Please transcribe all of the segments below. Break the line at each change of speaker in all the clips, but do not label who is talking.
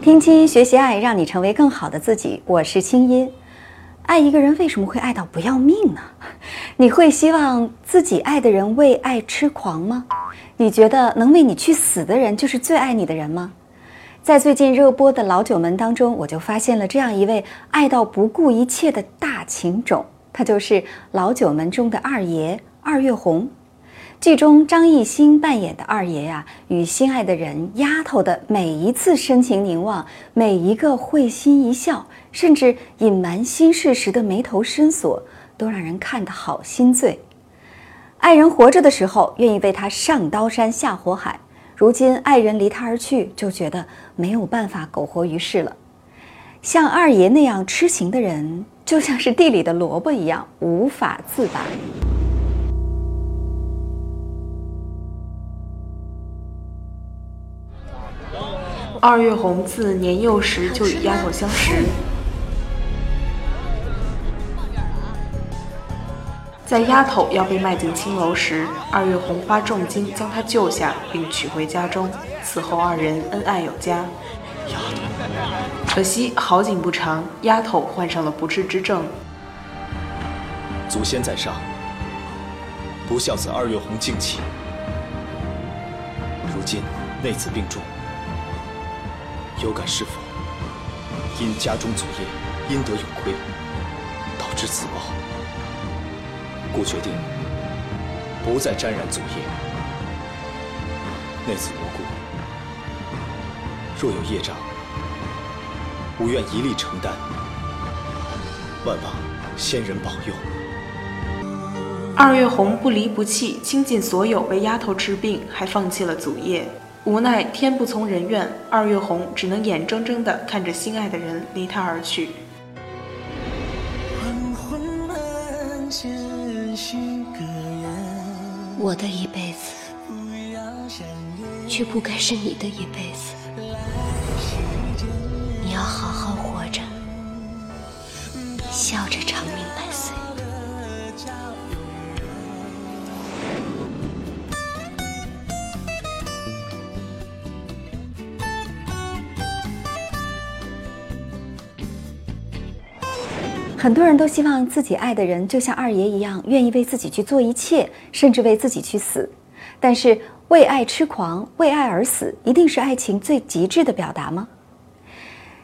听清学习爱，让你成为更好的自己。我是清音。爱一个人为什么会爱到不要命呢？你会希望自己爱的人为爱痴狂吗？你觉得能为你去死的人就是最爱你的人吗？在最近热播的老九门当中，我就发现了这样一位爱到不顾一切的大情种，他就是老九门中的二爷二月红。剧中张艺兴扮演的二爷呀，与心爱的人丫头的每一次深情凝望，每一个会心一笑，甚至隐瞒心事时的眉头深锁，都让人看得好心醉。爱人活着的时候，愿意为他上刀山下火海；如今爱人离他而去，就觉得没有办法苟活于世了。像二爷那样痴情的人，就像是地里的萝卜一样，无法自拔。
二月红自年幼时就与丫头相识，在丫头要被卖进青楼时，二月红花重金将她救下，并娶回家中。此后二人恩爱有加。可惜好景不长，丫头患上了不治之症。
祖先在上，不孝子二月红敬启，如今内子病重。有感是否因家中祖业应得有亏，导致自暴，故决定不再沾染祖业。内子无辜，若有业障，吾愿一力承担。万望仙人保佑。
二月红不离不弃，倾尽所有为丫头治病，还放弃了祖业。无奈天不从人愿，二月红只能眼睁睁地看着心爱的人离他而去。
我的一辈子，却不该是你的一辈子。你要好好活着，笑着
很多人都希望自己爱的人就像二爷一样，愿意为自己去做一切，甚至为自己去死。但是为爱痴狂、为爱而死，一定是爱情最极致的表达吗？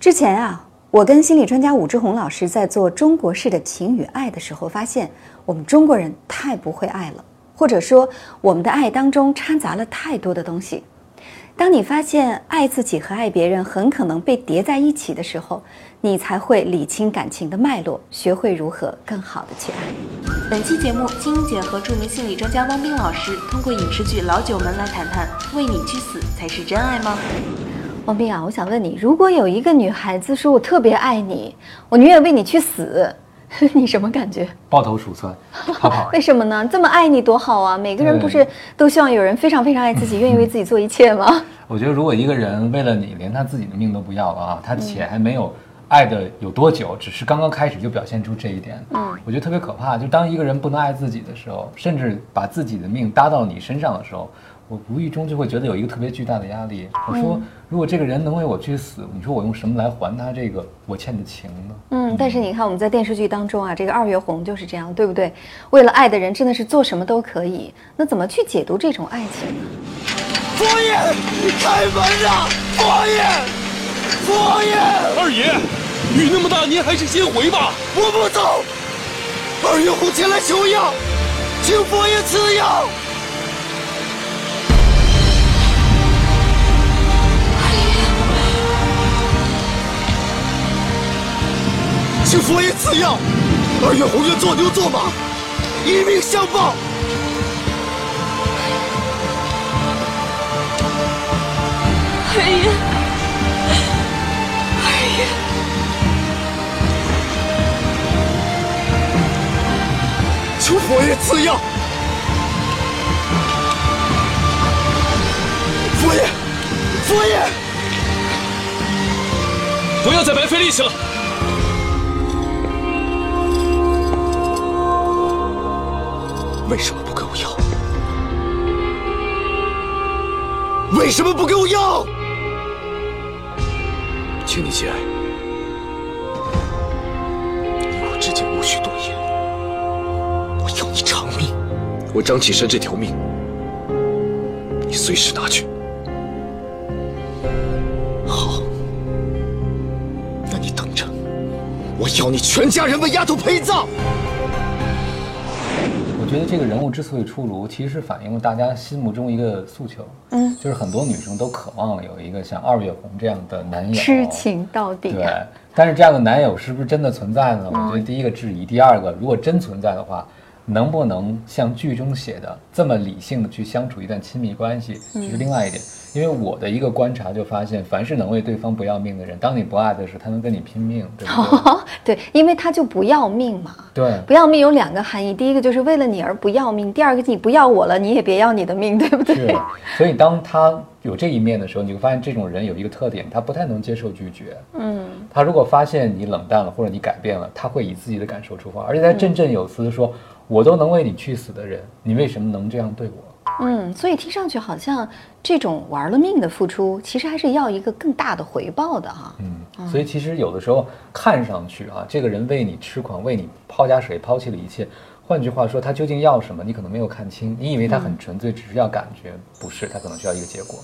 之前啊，我跟心理专家武志红老师在做中国式的情与爱的时候，发现我们中国人太不会爱了，或者说我们的爱当中掺杂了太多的东西。当你发现爱自己和爱别人很可能被叠在一起的时候，你才会理清感情的脉络，学会如何更好的去爱。
本期节目，金英姐和著名心理专家汪冰老师通过影视剧《老九门》来谈谈：为你去死才是真爱吗？
汪冰啊，我想问你，如果有一个女孩子说我特别爱你，我宁愿为你去死。你什么感觉？
抱头鼠窜。
为什么呢？这么爱你多好啊！每个人不是都希望有人非常非常爱自己，愿意为自己做一切吗？
我觉得，如果一个人为了你连他自己的命都不要了啊，他且还没有爱的有多久，只是刚刚开始就表现出这一点，嗯，我觉得特别可怕。就当一个人不能爱自己的时候，甚至把自己的命搭到你身上的时候。我无意中就会觉得有一个特别巨大的压力。我说，如果这个人能为我去死，你说我用什么来还他这个我欠的情呢？
嗯，但是你看我们在电视剧当中啊，这个二月红就是这样，对不对？为了爱的人，真的是做什么都可以。那怎么去解读这种爱情呢？
佛爷，开门啊！佛爷，佛爷，
二爷，雨那么大，您还是先回吧。
我不走。二月红前来求药，请佛爷赐药。请佛爷赐药，二月红愿做牛做马，以命相报。
二爷，二爷，
求佛爷赐药。佛爷，佛爷，
不要再白费力气了。
为什么不给我药？为什么不给我药？
请你节哀。你我之间无需多言。我要你偿命。我张启山这条命，你随时拿去。好，那你等着，我要你全家人为丫头陪葬。
我觉得这个人物之所以出炉，其实是反映了大家心目中一个诉求，
嗯，
就是很多女生都渴望有一个像二月红这样的男友，
痴情到底、
对
啊。，
但是这样的男友是不是真的存在呢？我觉得第一个质疑，第二个，如果真存在的话，能不能像剧中写的这么理性的去相处一段亲密关系，这是另外一点。因为我的一个观察就发现，凡是能为对方不要命的人，当你不爱的时候，他能跟你拼命，对不对？
对，因为他就不要命嘛。
对
不要命有两个含义，第一个就是为了你而不要命，第二个你不要我了，你也别要你的命，对不对？
是，所以当他有这一面的时候，你会发现这种人有一个特点，他不太能接受拒绝。
嗯，
他如果发现你冷淡了或者你改变了，他会以自己的感受出发，而且他振振有词地说：“我都能为你去死的人，你为什么能这样对我
嗯，所以听上去好像这种玩了命的付出，其实还是要一个更大的回报的哈。？”
嗯，所以其实有的时候看上去啊，这个人为你痴狂，为你抛家水，抛弃了一切。换句话说，他究竟要什么，你可能没有看清。你以为他很纯粹，只是要感觉，不是，他可能需要一个结果。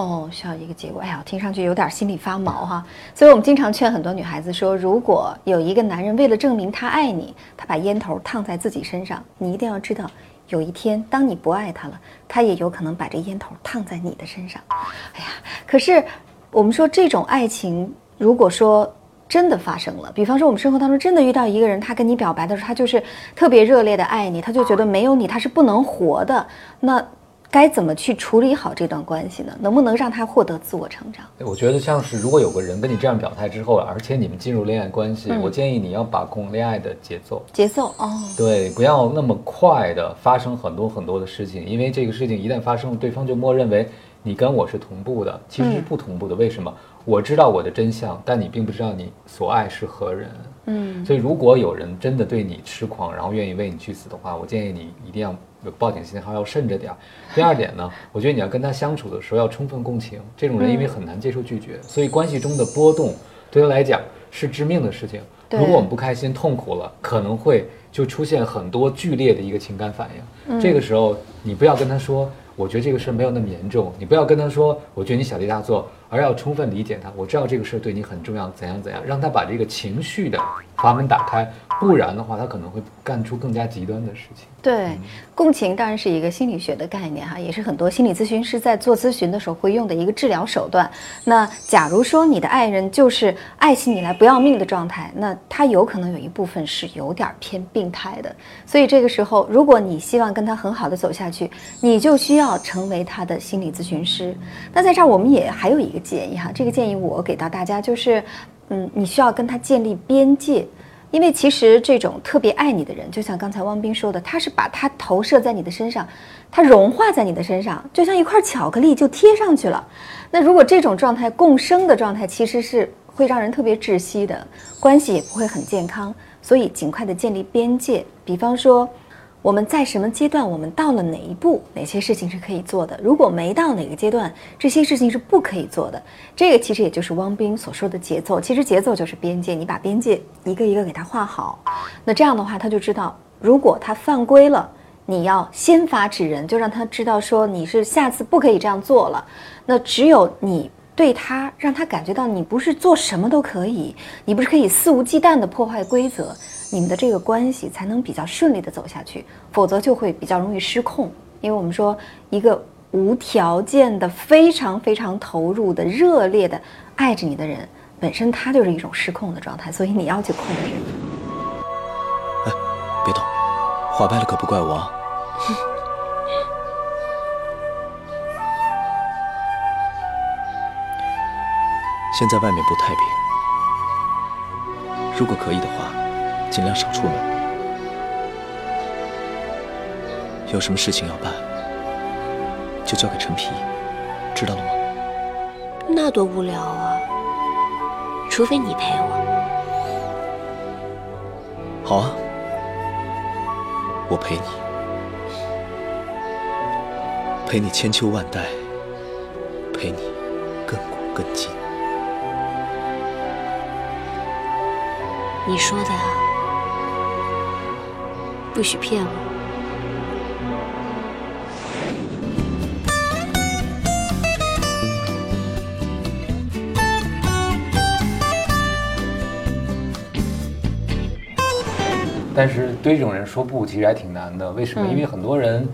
哦，需要一个结果。哎呀，听上去有点心里发毛哈。所以我们经常劝很多女孩子说，如果有一个男人为了证明他爱你，他把烟头烫在自己身上，你一定要知道，有一天当你不爱他了，他也有可能把这烟头烫在你的身上。哎呀，可是我们说这种爱情，如果说真的发生了，比方说我们生活当中真的遇到一个人，他跟你表白的时候，他就是特别热烈的爱你，他就觉得没有你他是不能活的，那该怎么去处理好这段关系呢？能不能让他获得自我成长？
我觉得像是如果有个人跟你这样表态之后，而且你们进入恋爱关系，
嗯
我建议你要把控恋爱的节奏。
节奏哦，
对，不要那么快的发生很多很多的事情，因为这个事情一旦发生了，对方就默认为你跟我是同步的，其实是不同步的。为什么？我知道我的真相，但你并不知道你所爱是何人。
嗯，
所以如果有人真的对你痴狂，然后愿意为你去死的话，我建议你一定要有报警信号，要慎着点儿。第二点呢，我觉得你要跟他相处的时候要充分共情。这种人因为很难接受拒绝，所以关系中的波动对他来讲是致命的事情。如果我们不开心、痛苦了，可能会就出现很多剧烈的一个情感反应。这个时候，你不要跟他说，我觉得这个事儿没有那么严重。你不要跟他说，我觉得你小题大做，而要充分理解他。我知道这个事儿对你很重要，怎样怎样，让他把这个情绪的阀门打开，不然的话，他可能会干出更加极端的事情。
对，共情当然是一个心理学的概念哈，也是很多心理咨询师在做咨询的时候会用的一个治疗手段。那假如说你的爱人就是爱起你来不要命的状态，那他有可能有一部分是有点偏病态的。所以这个时候，如果你希望跟他很好的走下去，你就需要成为他的心理咨询师。那在这儿我们也还有一个建议哈，这个建议我给到大家就是，嗯，你需要跟他建立边界。因为其实这种特别爱你的人，就像刚才汪斌说的，他是把他投射在你的身上，他融化在你的身上，就像一块巧克力就贴上去了。那如果这种状态共生的状态，其实是会让人特别窒息的，关系也不会很健康。所以尽快的建立边界，比方说。我们在什么阶段，我们到了哪一步，哪些事情是可以做的？如果没到哪个阶段，这些事情是不可以做的。这个其实也就是汪斌所说的节奏，其实节奏就是边界，你把边界一个一个给他画好，那这样的话，他就知道，如果他犯规了，你要先发制人，就让他知道说你是下次不可以这样做了。那只有你。对他，让他感觉到你不是做什么都可以，你不是可以肆无忌惮的破坏规则，你们的这个关系才能比较顺利的走下去，否则就会比较容易失控。因为我们说，一个无条件的、非常非常投入的、热烈的爱着你的人，本身他就是一种失控的状态，所以你要去控制。
哎别动，话掰了可不怪我啊。现在外面不太平，如果可以的话，尽量少出门。有什么事情要办，就交给陈皮，知道了吗？
那多无聊啊！除非你陪我。
好啊，我陪你，陪你千秋万代，陪你亘古亘今。
你说的啊，不许骗我。
但是对这种人说不，其实还挺难的。为什么？因为很多人，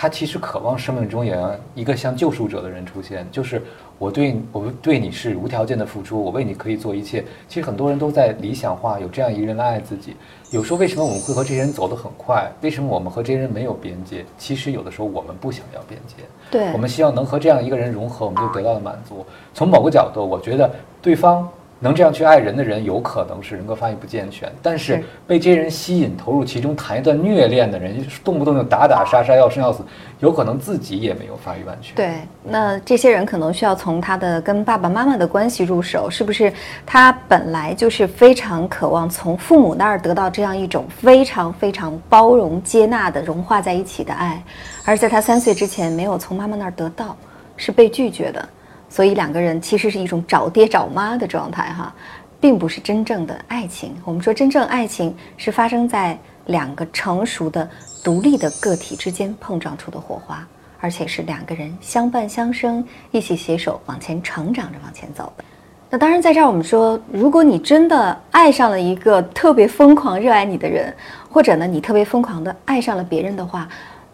他其实渴望生命中有一个像救赎者的人出现，就是我对我对你是无条件的付出，我为你可以做一切。其实很多人都在理想化有这样一个人来爱自己。有时候为什么我们会和这些人走得很快？为什么我们和这些人没有边界？其实有的时候我们不想要边界，
对
我们希望能和这样一个人融合，我们就得到了满足。从某个角度，我觉得对方。能这样去爱人的人，有可能是人格发育不健全，但是
是
被这些人吸引、投入其中、谈一段虐恋的人，动不动就打打杀杀、要生要死，有可能自己也没有发育完全。
对，那这些人可能需要从他的跟爸爸妈妈的关系入手，是不是？他本来就是非常渴望从父母那儿得到这样一种非常非常包容、接纳的融化在一起的爱，而在他三岁之前没有从妈妈那儿得到，是被拒绝的，所以两个人其实是一种找爹找妈的状态哈，并不是真正的爱情。我们说真正爱情是发生在两个成熟的、独立的个体之间碰撞出的火花。而且是两个人相伴相生，一起携手往前成长着往前走的。那当然，在这儿我们说，如果你真的爱上了一个特别疯狂热爱你的人，或者呢你特别疯狂的爱上了别人的话，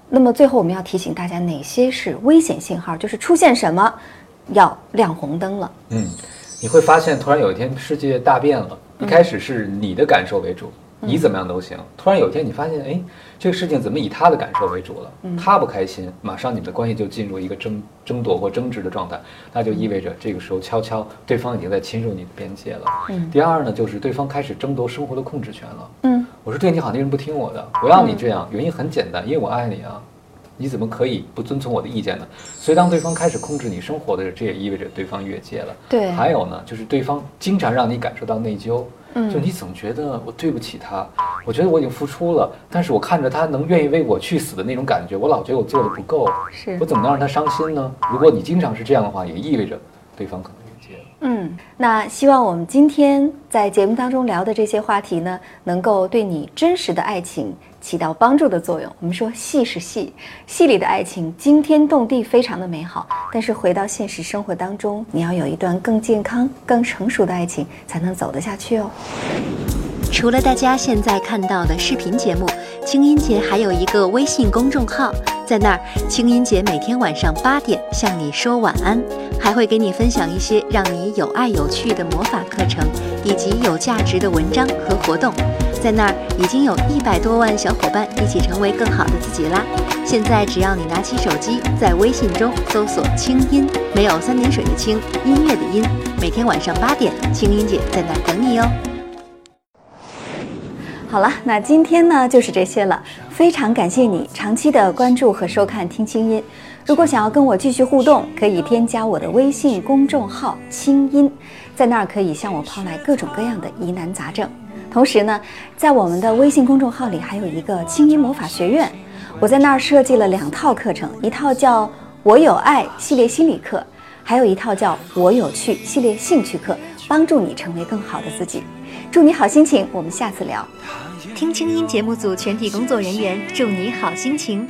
那么最后我们要提醒大家哪些是危险信号，就是出现什么要亮红灯了。
嗯，你会发现突然有一天世界大变了，一开始是你的感受为主，你怎么样都行。突然有一天你发现，哎，这个事情怎么以他的感受为主了？他不开心，马上你们的关系就进入一个争争夺或争执的状态，那就意味着这个时候悄悄对方已经在侵入你的边界了。
嗯
第二呢，就是对方开始争夺生活的控制权了。
嗯，
我说对你好，你为什么不听我的？我要你这样，原因很简单，因为我爱你啊。你怎么可以不遵从我的意见呢？所以当对方开始控制你生活的时候，这也意味着对方越界了。
对
还有呢，就是对方经常让你感受到内疚，
嗯
就你总觉得我对不起他，我觉得我已经付出了，但是我看着他能愿意为我去死的那种感觉，我老觉得我做的不够，
是
我怎么能让他伤心呢？如果你经常是这样的话，也意味着对方可能越界了。
嗯，那希望我们今天在节目当中聊的这些话题呢，能够对你真实的爱情起到帮助的作用。我们说戏是戏，戏里的爱情惊天动地，非常的美好。但是回到现实生活当中，你要有一段更健康、更成熟的爱情，才能走得下去哦。
除了大家现在看到的视频节目，清音姐还有一个微信公众号，在那儿，清音姐每天晚上八点向你说晚安，还会给你分享一些让你有爱有趣的魔法课程，以及有价值的文章和活动。在那儿已经有一百多万小伙伴一起成为更好的自己啦！现在只要你拿起手机，在微信中搜索“清音”，没有三点水的清，音乐的音。每天晚上八点，清音姐在那儿等你哦。
好了，那今天呢就是这些了。非常感谢你长期的关注和收看《听清音》。如果想要跟我继续互动，可以添加我的微信公众号“清音”，在那儿可以向我抛来各种各样的疑难杂症。同时呢，在我们的微信公众号里还有一个青音魔法学院，我在那儿设计了两套课程，一套叫“我有爱”系列心理课，还有一套叫“我有趣”系列兴趣课，帮助你成为更好的自己。祝你好心情，我们下次聊。
听清音节目组全体工作人员祝你好心情。